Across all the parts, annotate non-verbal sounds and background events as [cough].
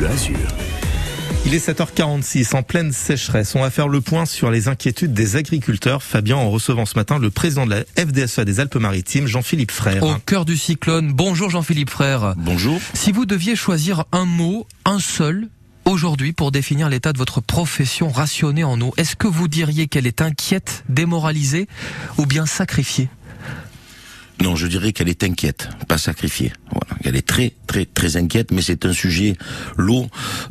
Bleu Azur. Il est 7h46 en pleine sécheresse. On va faire le point sur les inquiétudes des agriculteurs. Fabien, en recevant ce matin le président de la FDSEA des Alpes-Maritimes, Jean-Philippe Frère. Au cœur du cyclone. Bonjour Jean-Philippe Frère. Bonjour. Si vous deviez choisir un mot, un seul, aujourd'hui pour définir l'état de votre profession rationnée en eau, est-ce que vous diriez qu'elle est inquiète, démoralisée ou bien sacrifiée? Non, je dirais qu'elle est inquiète, pas sacrifiée. Voilà, elle est très, très, très inquiète, mais c'est un sujet, l'eau,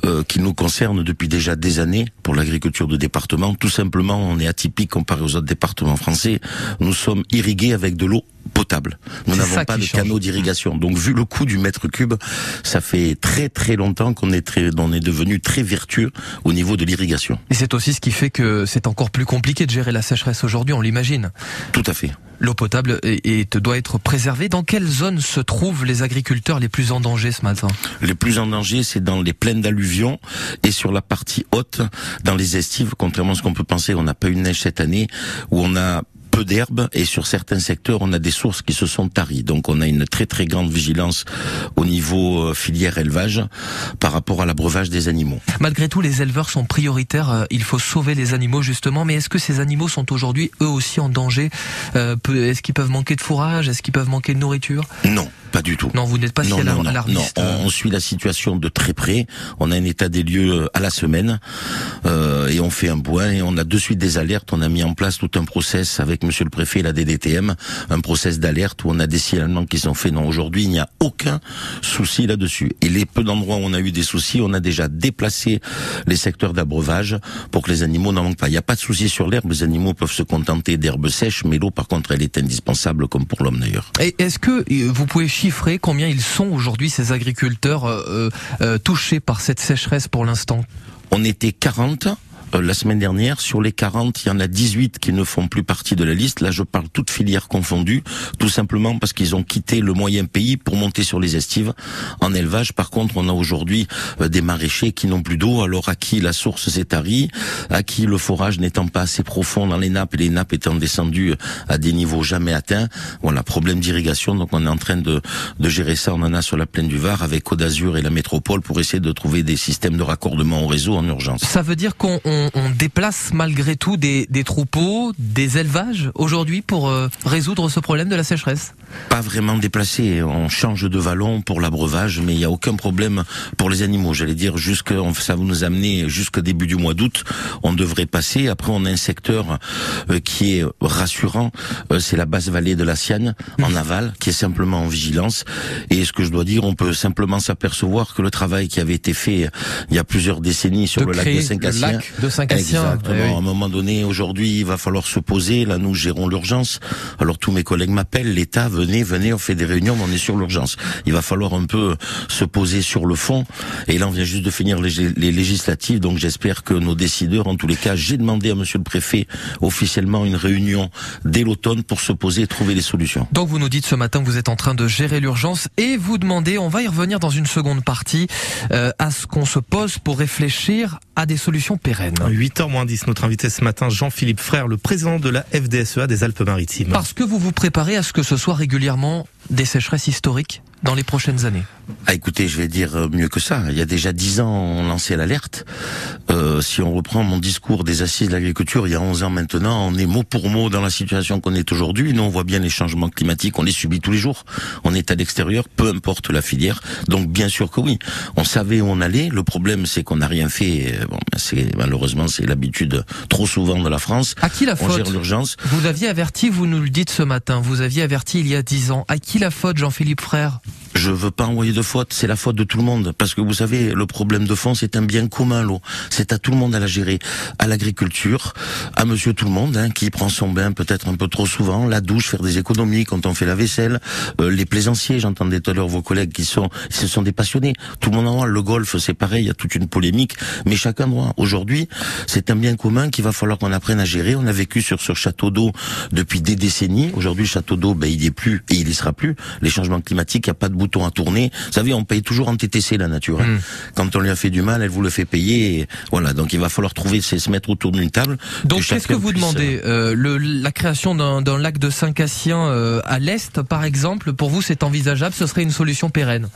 euh, qui nous concerne depuis déjà des années pour l'agriculture de département. Tout simplement, on est atypique comparé aux autres départements français. Nous sommes irrigués avec de l'eau potable. Nous n'avons pas de canaux d'irrigation. Donc, vu le coût du mètre cube, ça fait très très longtemps qu'on est très, on est devenu très vertueux au niveau de l'irrigation. Et c'est aussi ce qui fait que c'est encore plus compliqué de gérer la sécheresse aujourd'hui, on l'imagine. Tout à fait. L'eau potable est, doit être préservée. Dans quelle zone se trouvent les agriculteurs les plus en danger ce matin Les plus en danger, c'est dans les plaines d'alluvions et sur la partie haute, dans les estives. Contrairement à ce qu'on peut penser, on n'a pas eu de neige cette année, où on a peu d'herbe et sur certains secteurs, on a des sources qui se sont taries. Donc on a une très très grande vigilance au niveau euh, filière élevage par rapport à l'abreuvage des animaux. Malgré tout, les éleveurs sont prioritaires. Euh, il faut sauver les animaux justement. Mais est-ce que ces animaux sont aujourd'hui eux aussi en danger euh, Est-ce qu'ils peuvent manquer de fourrage Est-ce qu'ils peuvent manquer de nourriture? Non. Pas du tout. Non, vous n'êtes pas si alarmiste. Non, on, suit la situation de très près. On a un état des lieux à la semaine euh, et on fait un point et on a de suite des alertes. On a mis en place tout un process avec Monsieur le Préfet et la DDTM, un process d'alerte où on a des signalements qui sont faits. Non, aujourd'hui, il n'y a aucun souci là-dessus. Et les peu d'endroits où on a eu des soucis, on a déjà déplacé les secteurs d'abreuvage pour que les animaux n'en manquent pas. Il n'y a pas de souci sur l'herbe. Les animaux peuvent se contenter d'herbes sèches, mais l'eau, par contre, elle est indispensable comme pour l'homme d'ailleurs. Et est-ce que euh, vous pouvez chiffrer combien ils sont aujourd'hui ces agriculteurs euh, euh, touchés par cette sécheresse pour l'instant? On était 40 euh, la semaine dernière, sur les 40, il y en a 18 qui ne font plus partie de la liste. Là, je parle toutes filières confondues, tout simplement parce qu'ils ont quitté le moyen pays pour monter sur les estives. En élevage, par contre, on a aujourd'hui euh, des maraîchers qui n'ont plus d'eau, alors à qui la source s'est tarie, à qui le forage n'étant pas assez profond dans les nappes les nappes étant descendues à des niveaux jamais atteints. Voilà, problème d'irrigation. Donc, on est en train de, de gérer ça. On en a sur la plaine du Var avec Côte d'Azur et la métropole pour essayer de trouver des systèmes de raccordement au réseau en urgence. Ça veut dire qu'on on, déplace malgré tout des, troupeaux, des élevages aujourd'hui pour euh, résoudre ce problème de la sécheresse? Pas vraiment déplacé. On change de vallon pour l'abreuvage, mais il n'y a aucun problème pour les animaux. J'allais dire, jusque, ça va nous amener jusqu'au début du mois d'août. On devrait passer. Après, on a un secteur euh, qui est rassurant. Euh, c'est la basse vallée de la Sienne, en aval, qui est simplement en vigilance. Et ce que je dois dire, on peut simplement s'apercevoir que le travail qui avait été fait il y a plusieurs décennies sur le lac de Saint-Cassien, Exactement. À un moment donné, aujourd'hui, il va falloir se poser. Là, nous gérons l'urgence. Alors tous mes collègues m'appellent. L'État, venez, venez, on fait des réunions, on est sur l'urgence. Il va falloir un peu se poser sur le fond. Et là, on vient juste de finir les, les législatives, donc j'espère que nos décideurs, en tous les cas, j'ai demandé à Monsieur le Préfet officiellement une réunion dès l'automne pour se poser et trouver des solutions. Donc vous nous dites ce matin que vous êtes en train de gérer l'urgence et vous demandez, on va y revenir dans une seconde partie, euh, à ce qu'on se pose pour réfléchir à des solutions pérennes. 8h moins 10, notre invité ce matin, Jean-Philippe Frère, le président de la FDSEA des Alpes-Maritimes. Parce que vous vous préparez à ce que ce soit régulièrement des sécheresses historiques dans les prochaines années ah, écoutez, je vais dire euh, mieux que ça. Il y a déjà dix ans, on lançait l'alerte. Euh, si on reprend mon discours des assises de l'agriculture, il y a 11 ans maintenant, on est mot pour mot dans la situation qu'on est aujourd'hui. Nous, on voit bien les changements climatiques, on les subit tous les jours. On est à l'extérieur, peu importe la filière. Donc, bien sûr que oui, on savait où on allait. Le problème, c'est qu'on n'a rien fait. Bon, ben, c'est malheureusement, c'est l'habitude trop souvent de la France. À qui la on faute l'urgence. Vous aviez averti, vous nous le dites ce matin. Vous aviez averti il y a dix ans. À qui la faute, Jean-Philippe Frère? Je veux pas envoyer de faute, c'est la faute de tout le monde. Parce que vous savez, le problème de fond, c'est un bien commun, l'eau. C'est à tout le monde à la gérer. À l'agriculture, à monsieur tout le monde, hein, qui prend son bain peut-être un peu trop souvent, la douche, faire des économies quand on fait la vaisselle, euh, les plaisanciers, j'entendais tout à l'heure vos collègues qui sont, ce sont des passionnés. Tout le monde en voit. Le golf, c'est pareil, il y a toute une polémique, mais chacun doit. Aujourd'hui, c'est un bien commun qu'il va falloir qu'on apprenne à gérer. On a vécu sur ce château d'eau depuis des décennies. Aujourd'hui, le château d'eau, ben, il y est plus et il y sera plus. Les changements climatiques, il n'y a pas de bouton à tourner. Vous savez, on paye toujours en TTC la nature. Hein. Hmm. Quand on lui a fait du mal, elle vous le fait payer. voilà, donc il va falloir trouver, se mettre autour d'une table. Donc qu'est-ce que vous demandez euh, le, La création d'un lac de Saint-Cassien euh, à l'est, par exemple, pour vous, c'est envisageable Ce serait une solution pérenne?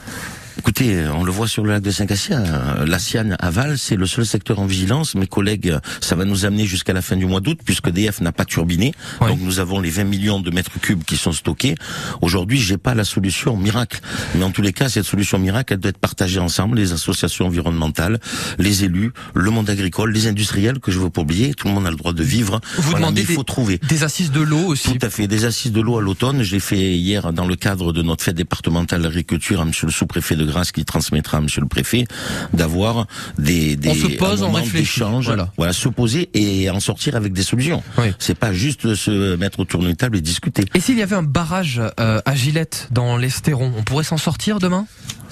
Écoutez, on le voit sur le lac de Saint-Cassien. La Sienne aval, c'est le seul secteur en vigilance. Mes collègues, ça va nous amener jusqu'à la fin du mois d'août, puisque DF n'a pas turbiné. Donc nous avons les 20 millions de mètres cubes qui sont stockés. Aujourd'hui, j'ai pas la solution miracle. Mais en tous les cas, cette solution miracle, elle doit être partagée ensemble, les associations environnementales, les élus, le monde agricole, les industriels, que je veux pas oublier. Tout le monde a le droit de vivre. Vous demandez il faut des, trouver. des assises de l'eau aussi. Tout à fait. Des assises de l'eau à l'automne. Je l'ai fait hier dans le cadre de notre fête départementale d'agriculture à monsieur le sous-préfet de Grasse qui transmettra à monsieur le préfet d'avoir des, des On se pose, on réfléchit. Voilà. Voilà. se poser et en sortir avec des solutions. Oui. C'est pas juste se mettre autour d'une table et discuter. Et s'il y avait un barrage euh, à Gillette dans l'Estéron, on pourrait s'en sortir demain?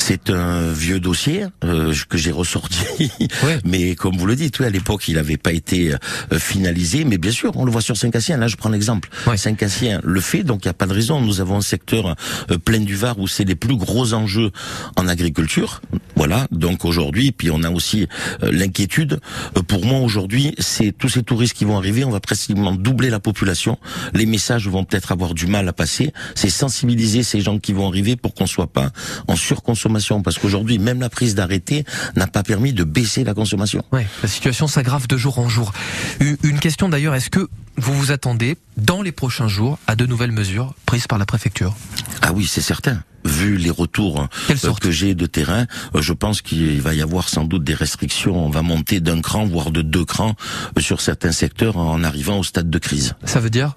C'est un vieux dossier euh, que j'ai ressorti, [laughs] Ouais. mais comme vous le dites, oui, à l'époque il n'avait pas été euh, finalisé, mais bien sûr on le voit sur Saint-Cassien. Là je prends l'exemple. Ouais. Saint-Cassien le fait, donc il n'y a pas de raison. Nous avons un secteur euh, plein du Var où c'est les plus gros enjeux en agriculture. Voilà, donc aujourd'hui, puis on a aussi euh, l'inquiétude. Euh, pour moi aujourd'hui, c'est tous ces touristes qui vont arriver, on va pratiquement doubler la population. Les messages vont peut-être avoir du mal à passer. C'est sensibiliser ces gens qui vont arriver pour qu'on soit pas en surconsommation, parce qu'aujourd'hui même la prise d'arrêté n'a pas permis de baisser la consommation. Ouais, la situation s'aggrave de jour en jour. Une question d'ailleurs, est-ce que vous vous attendez dans les prochains jours à de nouvelles mesures prises par la préfecture? Ah oui, c'est certain. Vu les retours euh, que j'ai de terrain, euh, je pense qu'il va y avoir sans doute des restrictions. On va monter d'un cran, voire de deux crans, euh, sur certains secteurs en arrivant au stade de crise. Ça veut dire?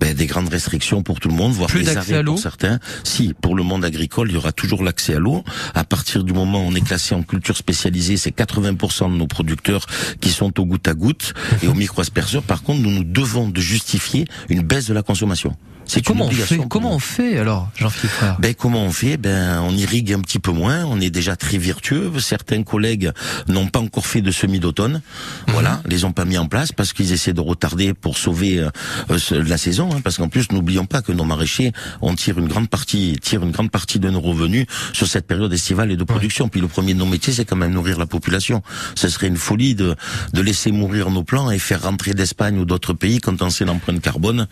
Ben, des grandes restrictions pour tout le monde, voire Plus des arrêts pour certains. Si, pour le monde agricole, il y aura toujours l'accès à l'eau. À partir du moment où on est classé en culture spécialisée, c'est 80% de nos producteurs qui sont au goutte à goutte et au micro-asperseur. Par contre, nous nous devons de justifier une baisse de la consommation. C'est comment on fait Comment on fait alors, Jean-Philippe Ben comment on fait? Ben on irrigue un petit peu moins. On est déjà très vertueux. Certains collègues n'ont pas encore fait de semis d'automne. Voilà, les ont pas mis en place parce qu'ils essaient de retarder pour sauver euh, la saison. hein, parce qu'en plus, n'oublions pas que nos maraîchers, on tire une grande partie, tire une grande partie de nos revenus sur cette période estivale et de production. Puis le premier de nos métiers, c'est quand même nourrir la population. Ce serait une folie de de laisser mourir nos plants et faire rentrer d'Espagne ou d'autres pays quand on sait l'empreinte carbone.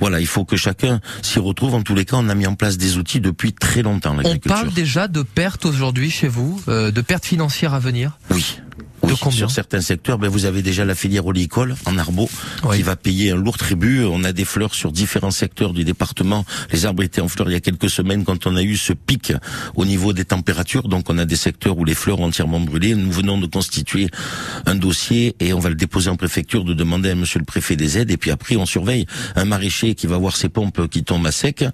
Voilà, il faut que chacun s'y retrouve. En tous les cas, on a mis en place des outils depuis très longtemps. On parle déjà de pertes aujourd'hui chez vous, euh, de pertes financières à venir? Oui. Oui, sur certains secteurs, ben vous avez déjà la filière oléicole en Arbo Oui. qui va payer un lourd tribut. On a des fleurs sur différents secteurs du département. Les arbres étaient en fleurs il y a quelques semaines quand on a eu ce pic au niveau des températures. Donc on a des secteurs où les fleurs ont entièrement brûlé. Nous venons de constituer un dossier et on va le déposer en préfecture de demander à monsieur le préfet des aides. Et puis après on surveille un maraîcher qui va voir ses pompes qui tombent à sec.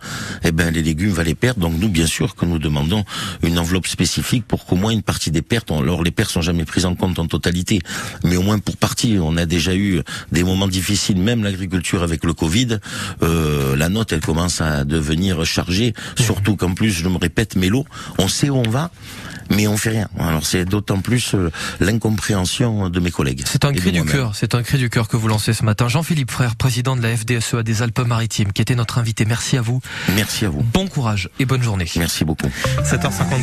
Eh ben les légumes va les perdre. Donc nous bien sûr que nous demandons une enveloppe spécifique pour qu'au moins une partie des pertes, alors les pertes sont jamais prises en compte en totalité, mais au moins pour partie, on a déjà eu des moments difficiles, même l'agriculture avec le Covid, euh, la note elle commence à devenir chargée, surtout qu'en plus, je me répète, Mélo, on sait où on va, mais on fait rien. Alors c'est d'autant plus euh, l'incompréhension de mes collègues. C'est un cri du cœur, c'est un cri du cœur que vous lancez ce matin. Jean-Philippe Frère, président de la FDSEA des Alpes-Maritimes, qui était notre invité. Merci à vous. Merci à vous. Bon courage et bonne journée. Merci beaucoup. 7h54.